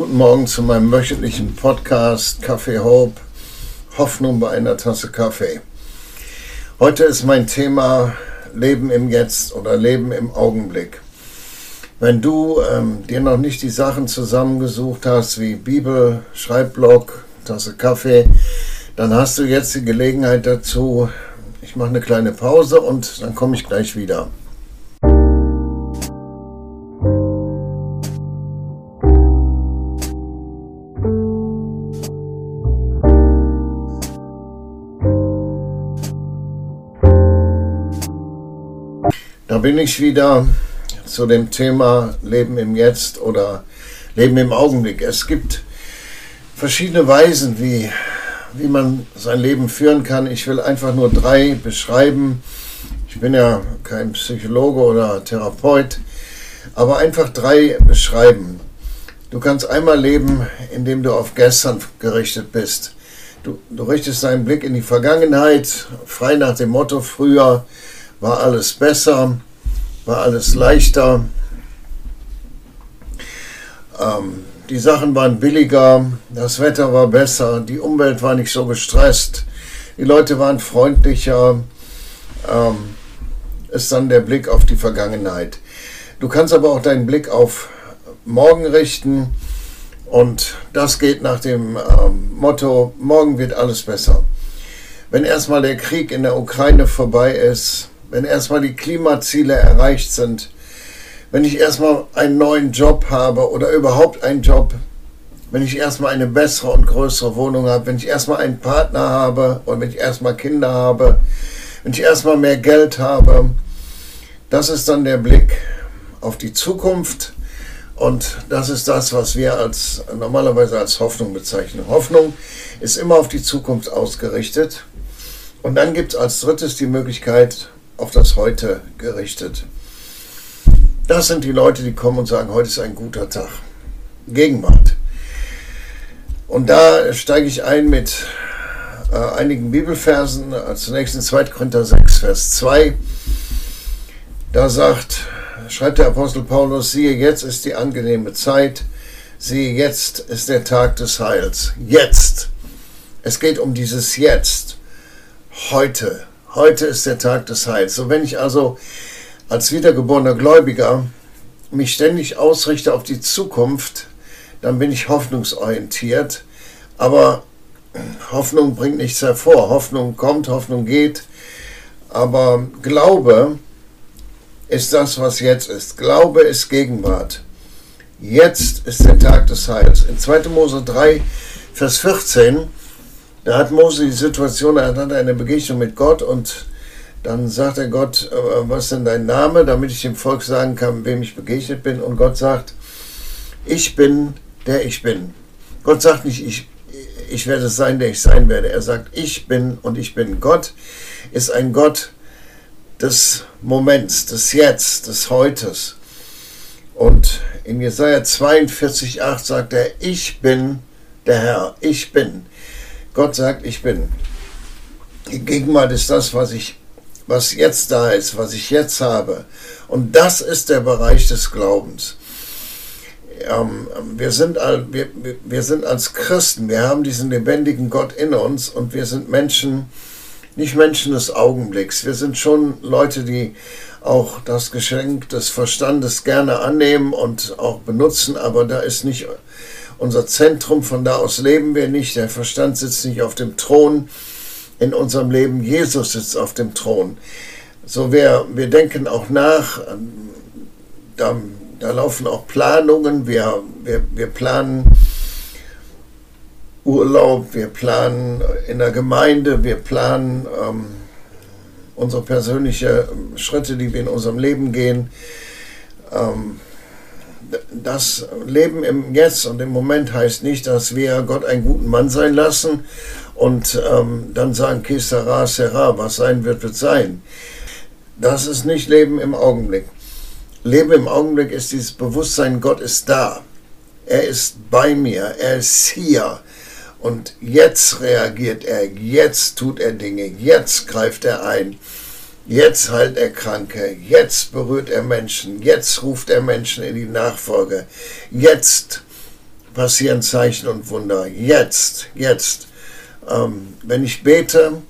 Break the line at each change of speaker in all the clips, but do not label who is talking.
Guten Morgen zu meinem wöchentlichen Podcast Kaffee Hope. Hoffnung bei einer Tasse Kaffee. Heute ist mein Thema Leben im Jetzt oder Leben im Augenblick. Wenn du ähm, dir noch nicht die Sachen zusammengesucht hast, wie Bibel, Schreibblock, Tasse Kaffee, dann hast du jetzt die Gelegenheit dazu. Ich mache eine kleine Pause und dann komme ich gleich wieder. Bin ich wieder zu dem Thema Leben im Jetzt oder Leben im Augenblick. Es gibt verschiedene Weisen, wie, wie man sein Leben führen kann. Ich will einfach nur drei beschreiben. Ich bin ja kein Psychologe oder Therapeut, aber einfach drei beschreiben. Du kannst einmal leben, indem du auf gestern gerichtet bist. Du, du richtest deinen Blick in die Vergangenheit, frei nach dem Motto, früher war alles besser, war alles leichter. Ähm, die Sachen waren billiger, das Wetter war besser, die Umwelt war nicht so gestresst, die Leute waren freundlicher. Ähm, ist dann der Blick auf die Vergangenheit. Du kannst aber auch deinen Blick auf morgen richten und das geht nach dem ähm, Motto, morgen wird alles besser. Wenn erstmal der Krieg in der Ukraine vorbei ist, wenn erstmal die Klimaziele erreicht sind, wenn ich erstmal einen neuen Job habe oder überhaupt einen Job, wenn ich erstmal eine bessere und größere Wohnung habe, wenn ich erstmal einen Partner habe und wenn ich erstmal Kinder habe, wenn ich erstmal mehr Geld habe, das ist dann der Blick auf die Zukunft und das ist das, was wir als normalerweise als Hoffnung bezeichnen. Hoffnung ist immer auf die Zukunft ausgerichtet. Und dann gibt es als drittes die Möglichkeit, auf das Heute gerichtet. Das sind die Leute, die kommen und sagen, heute ist ein guter Tag. Gegenwart. Und da steige ich ein mit äh, einigen Bibelversen. Zunächst in 2. Korinther 6, Vers 2. Da sagt, schreibt der Apostel Paulus, siehe, jetzt ist die angenehme Zeit. Siehe, jetzt ist der Tag des Heils. Jetzt. Es geht um dieses Jetzt. Heute. Heute ist der Tag des Heils. So wenn ich also als wiedergeborener Gläubiger mich ständig ausrichte auf die Zukunft, dann bin ich hoffnungsorientiert. Aber Hoffnung bringt nichts hervor. Hoffnung kommt, Hoffnung geht. Aber Glaube ist das, was jetzt ist. Glaube ist Gegenwart. Jetzt ist der Tag des Heils. In 2. Mose 3, Vers 14 da hat Mose die Situation, er hat eine Begegnung mit Gott und dann sagt er Gott, äh, was ist denn dein Name, damit ich dem Volk sagen kann, wem ich begegnet bin. Und Gott sagt, ich bin der ich bin. Gott sagt nicht, ich, ich werde sein, der ich sein werde. Er sagt, ich bin und ich bin. Gott ist ein Gott des Moments, des Jetzt, des Heutes. Und in Jesaja 42, 8 sagt er, ich bin der Herr, ich bin. Gott sagt, ich bin. Die Gegenwart ist das, was ich, was jetzt da ist, was ich jetzt habe. Und das ist der Bereich des Glaubens. Ähm, wir, sind wir, wir sind als Christen, wir haben diesen lebendigen Gott in uns und wir sind Menschen, nicht Menschen des Augenblicks. Wir sind schon Leute, die auch das Geschenk des Verstandes gerne annehmen und auch benutzen, aber da ist nicht unser Zentrum, von da aus leben wir nicht. Der Verstand sitzt nicht auf dem Thron in unserem Leben. Jesus sitzt auf dem Thron. So wir, wir denken auch nach, da, da laufen auch Planungen, wir, wir, wir planen Urlaub, wir planen in der Gemeinde, wir planen ähm, unsere persönlichen Schritte, die wir in unserem Leben gehen. Ähm, das Leben im Jetzt und im Moment heißt nicht, dass wir Gott einen guten Mann sein lassen und ähm, dann sagen, que sera, was sein wird, wird sein. Das ist nicht Leben im Augenblick. Leben im Augenblick ist dieses Bewusstsein, Gott ist da. Er ist bei mir, er ist hier. Und jetzt reagiert er, jetzt tut er Dinge, jetzt greift er ein. Jetzt heilt er Kranke, jetzt berührt er Menschen, jetzt ruft er Menschen in die Nachfolge, jetzt passieren Zeichen und Wunder. Jetzt, jetzt. Ähm, wenn ich bete,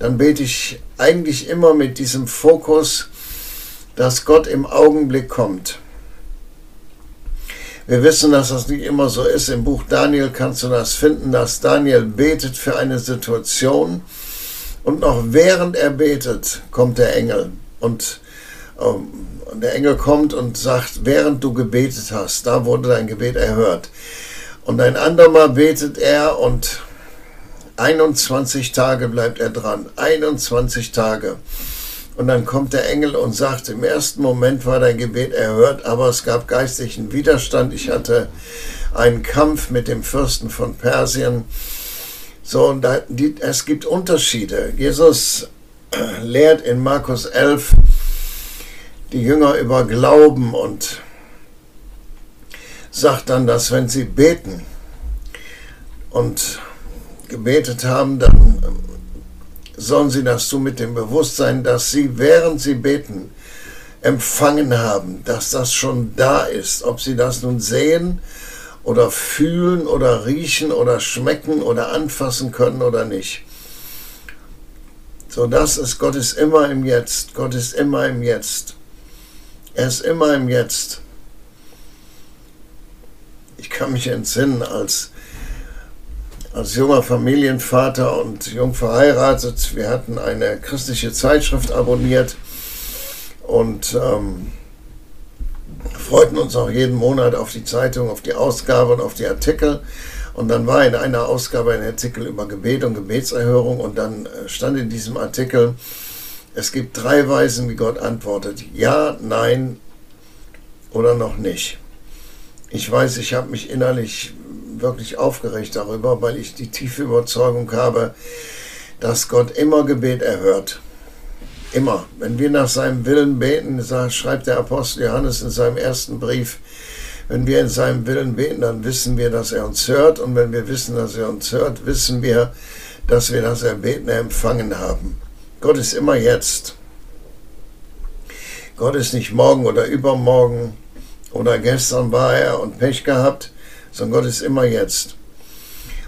dann bete ich eigentlich immer mit diesem Fokus, dass Gott im Augenblick kommt. Wir wissen, dass das nicht immer so ist. Im Buch Daniel kannst du das finden, dass Daniel betet für eine Situation und noch während er betet, kommt der Engel und ähm, der Engel kommt und sagt, während du gebetet hast, da wurde dein Gebet erhört. Und ein andermal betet er und 21 Tage bleibt er dran. 21 Tage. Und dann kommt der Engel und sagt, im ersten Moment war dein Gebet erhört, aber es gab geistlichen Widerstand. Ich hatte einen Kampf mit dem Fürsten von Persien. So, und da, die, es gibt Unterschiede. Jesus lehrt in Markus 11 die Jünger über Glauben und sagt dann, dass wenn sie beten und gebetet haben, dann sollen sie das tun mit dem Bewusstsein, dass sie, während sie beten, empfangen haben, dass das schon da ist. Ob sie das nun sehen oder fühlen oder riechen oder schmecken oder anfassen können oder nicht. So, das ist, Gott ist immer im Jetzt. Gott ist immer im Jetzt. Er ist immer im Jetzt. Ich kann mich entsinnen, als als junger Familienvater und jung verheiratet. Wir hatten eine christliche Zeitschrift abonniert und ähm, freuten uns auch jeden Monat auf die Zeitung, auf die Ausgabe und auf die Artikel. Und dann war in einer Ausgabe ein Artikel über Gebet und Gebetserhörung und dann äh, stand in diesem Artikel, es gibt drei Weisen, wie Gott antwortet. Ja, nein oder noch nicht. Ich weiß, ich habe mich innerlich wirklich aufgeregt darüber, weil ich die tiefe Überzeugung habe, dass Gott immer Gebet erhört. Immer. Wenn wir nach seinem Willen beten, schreibt der Apostel Johannes in seinem ersten Brief, wenn wir in seinem Willen beten, dann wissen wir, dass er uns hört. Und wenn wir wissen, dass er uns hört, wissen wir, dass wir das Erbetene empfangen haben. Gott ist immer jetzt. Gott ist nicht morgen oder übermorgen oder gestern war er und Pech gehabt, sondern Gott ist immer jetzt.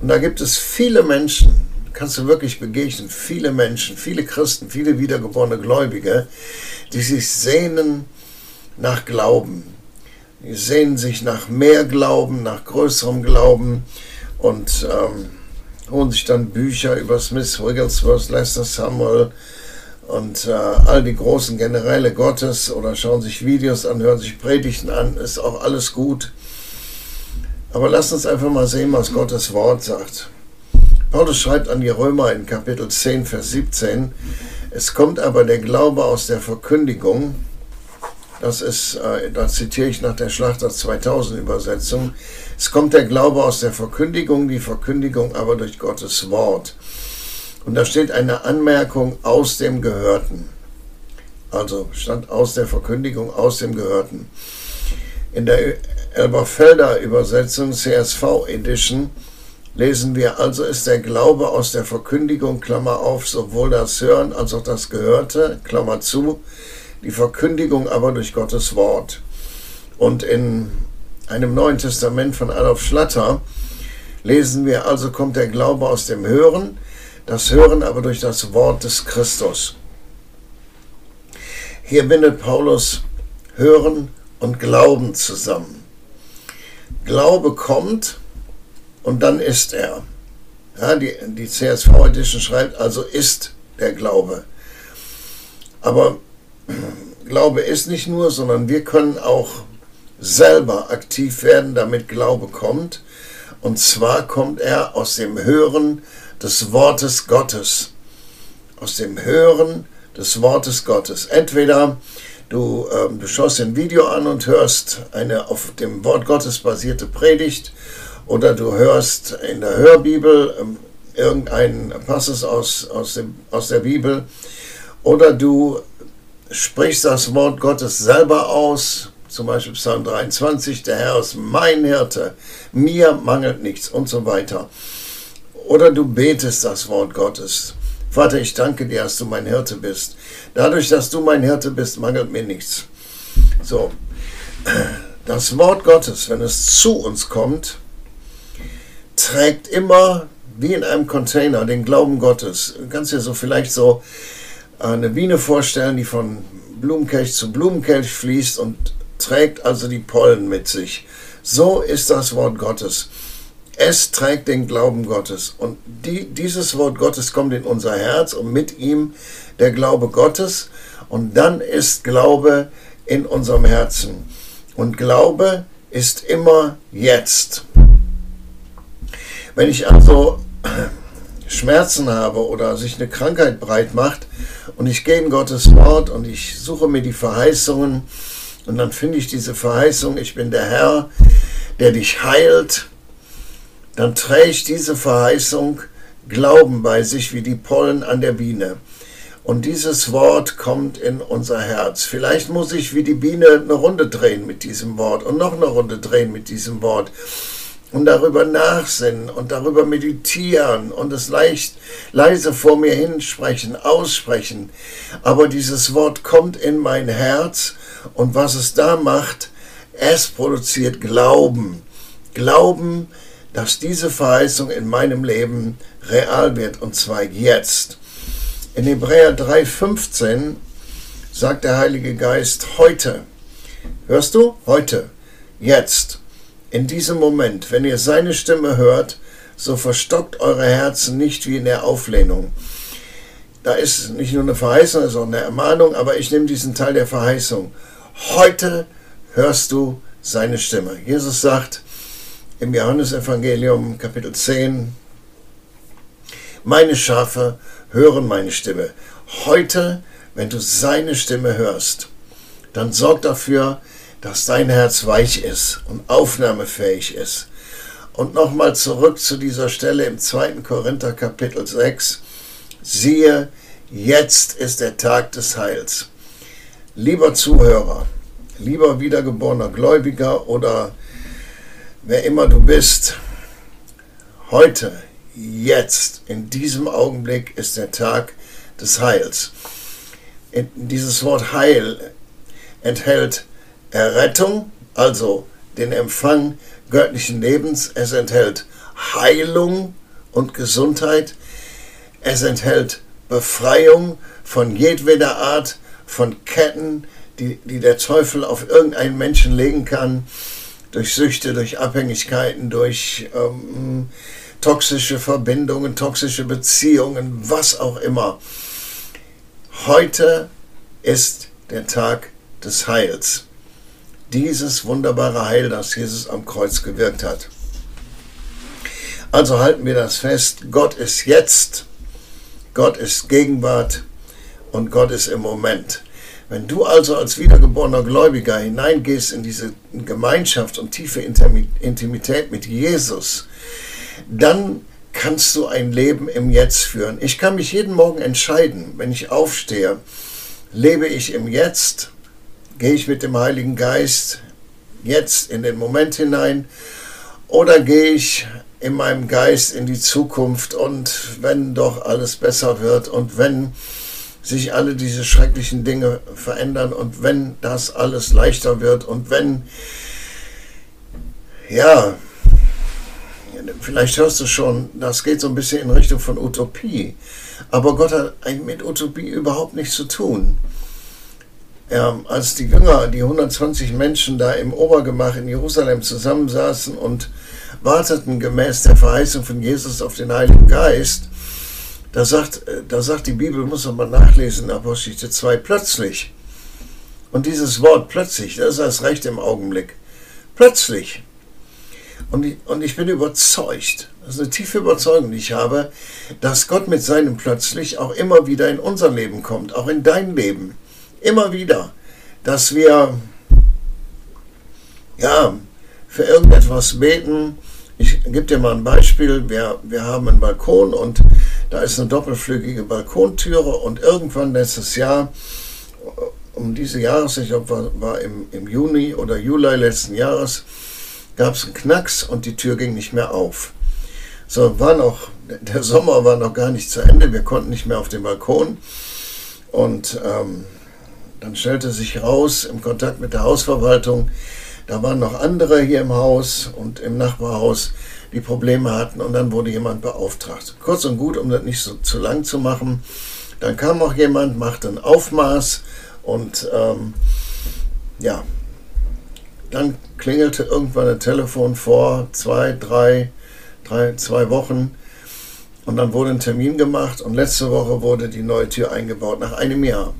Und da gibt es viele Menschen, kannst du wirklich begegnen, viele Menschen, viele Christen, viele wiedergeborene Gläubige, die sich sehnen nach Glauben. Die sehnen sich nach mehr Glauben, nach größerem Glauben und ähm, holen sich dann Bücher über Smith, Wigglesworth, Lester Samuel und äh, all die großen Generäle Gottes oder schauen sich Videos an, hören sich Predigten an, ist auch alles gut. Aber lasst uns einfach mal sehen, was Gottes Wort sagt. Paulus schreibt an die Römer in Kapitel 10, Vers 17, es kommt aber der Glaube aus der Verkündigung, das ist, äh, da zitiere ich nach der Schlachter 2000 Übersetzung, es kommt der Glaube aus der Verkündigung, die Verkündigung aber durch Gottes Wort. Und da steht eine Anmerkung aus dem Gehörten. Also stand aus der Verkündigung, aus dem Gehörten. In der Elberfelder Übersetzung CSV Edition lesen wir also ist der Glaube aus der Verkündigung, Klammer auf, sowohl das Hören als auch das Gehörte, Klammer zu, die Verkündigung aber durch Gottes Wort. Und in einem Neuen Testament von Adolf Schlatter lesen wir also kommt der Glaube aus dem Hören, das Hören aber durch das Wort des Christus. Hier bindet Paulus Hören und Glauben zusammen. Glaube kommt und dann ist er. Ja, die, die CSV Edition schreibt also ist der Glaube. Aber Glaube ist nicht nur, sondern wir können auch selber aktiv werden, damit Glaube kommt. Und zwar kommt er aus dem Hören des Wortes Gottes. Aus dem Hören des Wortes Gottes. Entweder Du, ähm, du schaust ein Video an und hörst eine auf dem Wort Gottes basierte Predigt oder du hörst in der Hörbibel ähm, irgendeinen Passus aus, aus, dem, aus der Bibel oder du sprichst das Wort Gottes selber aus, zum Beispiel Psalm 23, der Herr ist mein Hirte, mir mangelt nichts und so weiter. Oder du betest das Wort Gottes. Vater, ich danke dir, dass du mein Hirte bist. Dadurch, dass du mein Hirte bist, mangelt mir nichts. So, das Wort Gottes, wenn es zu uns kommt, trägt immer wie in einem Container den Glauben Gottes. Du kannst dir so vielleicht so eine Biene vorstellen, die von Blumenkelch zu Blumenkelch fließt und trägt also die Pollen mit sich. So ist das Wort Gottes. Es trägt den Glauben Gottes. Und die, dieses Wort Gottes kommt in unser Herz und mit ihm der Glaube Gottes. Und dann ist Glaube in unserem Herzen. Und Glaube ist immer jetzt. Wenn ich also Schmerzen habe oder sich eine Krankheit breit macht und ich gehe in Gottes Wort und ich suche mir die Verheißungen und dann finde ich diese Verheißung, ich bin der Herr, der dich heilt, dann trägt diese Verheißung Glauben bei sich wie die Pollen an der Biene. Und dieses Wort kommt in unser Herz. Vielleicht muss ich wie die Biene eine Runde drehen mit diesem Wort und noch eine Runde drehen mit diesem Wort und darüber nachsinnen und darüber meditieren und es leicht leise vor mir hinsprechen, aussprechen. Aber dieses Wort kommt in mein Herz und was es da macht, es produziert Glauben. Glauben, dass diese Verheißung in meinem Leben real wird und zwar jetzt. In Hebräer 3,15 sagt der Heilige Geist heute. Hörst du? Heute. Jetzt. In diesem Moment, wenn ihr seine Stimme hört, so verstockt eure Herzen nicht wie in der Auflehnung. Da ist nicht nur eine Verheißung, sondern eine Ermahnung, aber ich nehme diesen Teil der Verheißung. Heute hörst du seine Stimme. Jesus sagt im Johannesevangelium Kapitel 10, meine Schafe hören meine Stimme. Heute, wenn du seine Stimme hörst, dann sorg dafür, dass dein Herz weich ist und aufnahmefähig ist. Und nochmal zurück zu dieser Stelle im 2. Korinther Kapitel 6. Siehe, jetzt ist der Tag des Heils. Lieber Zuhörer, lieber wiedergeborener Gläubiger oder wer immer du bist, heute jetzt, in diesem Augenblick ist der Tag des Heils. Dieses Wort Heil enthält Errettung, also den Empfang göttlichen Lebens. Es enthält Heilung und Gesundheit. Es enthält Befreiung von jedweder Art von Ketten, die, die der Teufel auf irgendeinen Menschen legen kann, durch Süchte, durch Abhängigkeiten, durch ähm, toxische Verbindungen, toxische Beziehungen, was auch immer. Heute ist der Tag des Heils. Dieses wunderbare Heil, das Jesus am Kreuz gewirkt hat. Also halten wir das fest. Gott ist jetzt, Gott ist Gegenwart und Gott ist im Moment. Wenn du also als wiedergeborener Gläubiger hineingehst in diese Gemeinschaft und tiefe Intimität mit Jesus, dann kannst du ein Leben im Jetzt führen. Ich kann mich jeden Morgen entscheiden, wenn ich aufstehe, lebe ich im Jetzt, gehe ich mit dem Heiligen Geist jetzt in den Moment hinein oder gehe ich in meinem Geist in die Zukunft und wenn doch alles besser wird und wenn sich alle diese schrecklichen Dinge verändern und wenn das alles leichter wird und wenn, ja, vielleicht hörst du schon, das geht so ein bisschen in Richtung von Utopie. Aber Gott hat mit Utopie überhaupt nichts zu tun. Ja, als die Jünger, die 120 Menschen da im Obergemach in Jerusalem zusammensaßen und warteten gemäß der Verheißung von Jesus auf den Heiligen Geist, da sagt, da sagt die Bibel, muss man mal nachlesen, Apostelgeschichte 2, plötzlich. Und dieses Wort plötzlich, das ist das Recht im Augenblick. Plötzlich und ich, und ich bin überzeugt, das ist eine tiefe Überzeugung, die ich habe, dass Gott mit seinem Plötzlich auch immer wieder in unser Leben kommt, auch in dein Leben. Immer wieder. Dass wir, ja, für irgendetwas beten. Ich gebe dir mal ein Beispiel. Wir, wir haben einen Balkon und da ist eine doppelflügige Balkontüre und irgendwann letztes Jahr, um diese Jahreszeit, ich glaube, war, war im, im Juni oder Juli letzten Jahres, gab es einen Knacks und die Tür ging nicht mehr auf. So, war noch, der Sommer war noch gar nicht zu Ende, wir konnten nicht mehr auf den Balkon. Und ähm, dann stellte sich raus im Kontakt mit der Hausverwaltung, Da waren noch andere hier im Haus und im Nachbarhaus, die Probleme hatten und dann wurde jemand beauftragt. Kurz und gut, um das nicht so zu lang zu machen. Dann kam auch jemand, machte ein Aufmaß und ähm, ja, dann klingelte irgendwann ein Telefon vor zwei, drei, drei, zwei Wochen und dann wurde ein Termin gemacht und letzte Woche wurde die neue Tür eingebaut, nach einem Jahr.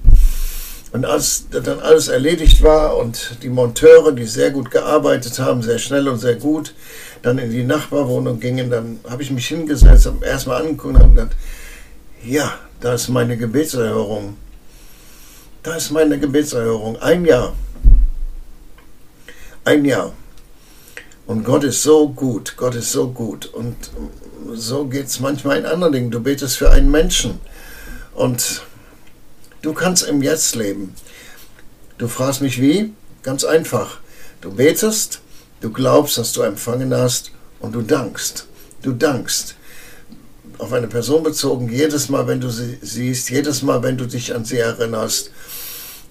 Und als dann alles erledigt war und die Monteure, die sehr gut gearbeitet haben, sehr schnell und sehr gut, dann in die Nachbarwohnung gingen, dann habe ich mich hingesetzt, habe erstmal angeguckt und gedacht, ja, da ist meine Gebetserhörung. Da ist meine Gebetserhörung. Ein Jahr. Ein Jahr. Und Gott ist so gut. Gott ist so gut. Und so geht es manchmal in anderen Dingen. Du betest für einen Menschen. Und du kannst im Jetzt leben. Du fragst mich wie? Ganz einfach. Du betest, du glaubst, dass du empfangen hast und du dankst. Du dankst auf eine Person bezogen, jedes Mal, wenn du sie siehst, jedes Mal, wenn du dich an sie erinnerst,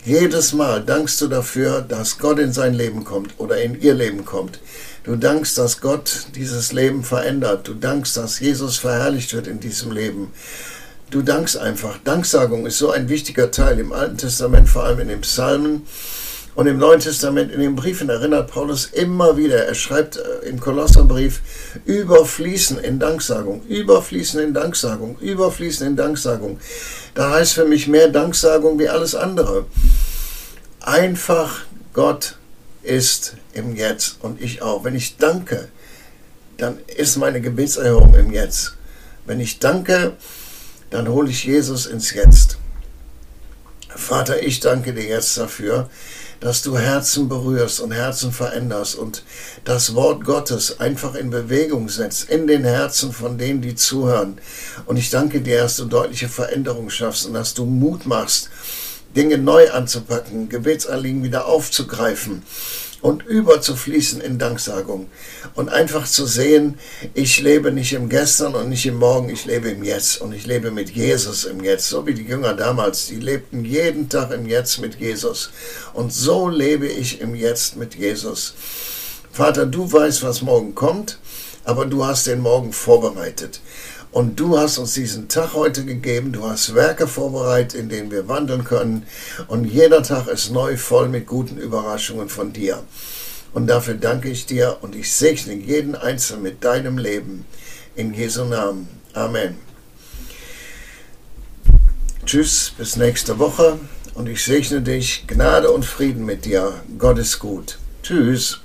jedes Mal dankst du dafür, dass Gott in sein Leben kommt oder in ihr Leben kommt. Du dankst, dass Gott dieses Leben verändert. Du dankst, dass Jesus verherrlicht wird in diesem Leben. Du dankst einfach. Danksagung ist so ein wichtiger Teil im Alten Testament, vor allem in den Psalmen. Und im Neuen Testament, in den Briefen erinnert Paulus immer wieder, er schreibt äh, im Kolosserbrief, überfließen in Danksagung, überfließen in Danksagung, überfließen in Danksagung. Da heißt für mich mehr Danksagung wie alles andere. Einfach Gott ist im Jetzt und ich auch. Wenn ich danke, dann ist meine Gebetserhörung im Jetzt. Wenn ich danke, dann hole ich Jesus ins Jetzt. Vater, ich danke dir jetzt dafür, dass du Herzen berührst und Herzen veränderst und das Wort Gottes einfach in Bewegung setzt in den Herzen von denen, die zuhören. Und ich danke dir, dass du deutliche Veränderungen schaffst und dass du Mut machst, Dinge neu anzupacken, Gebetsanliegen wieder aufzugreifen und überzufließen in Danksagung und einfach zu sehen, ich lebe nicht im Gestern und nicht im Morgen, ich lebe im Jetzt und ich lebe mit Jesus im Jetzt, so wie die Jünger damals, die lebten jeden Tag im Jetzt mit Jesus und so lebe ich im Jetzt mit Jesus. Vater, du weißt, was morgen kommt, aber du hast den Morgen vorbereitet. Und du hast uns diesen Tag heute gegeben. Du hast Werke vorbereitet, in denen wir wandeln können. Und jeder Tag ist neu voll mit guten Überraschungen von dir. Und dafür danke ich dir und ich segne jeden Einzelnen mit deinem Leben. In Jesu Namen. Amen. Tschüss, bis nächste Woche. Und ich segne dich. Gnade und Frieden mit dir. Gott ist gut. Tschüss.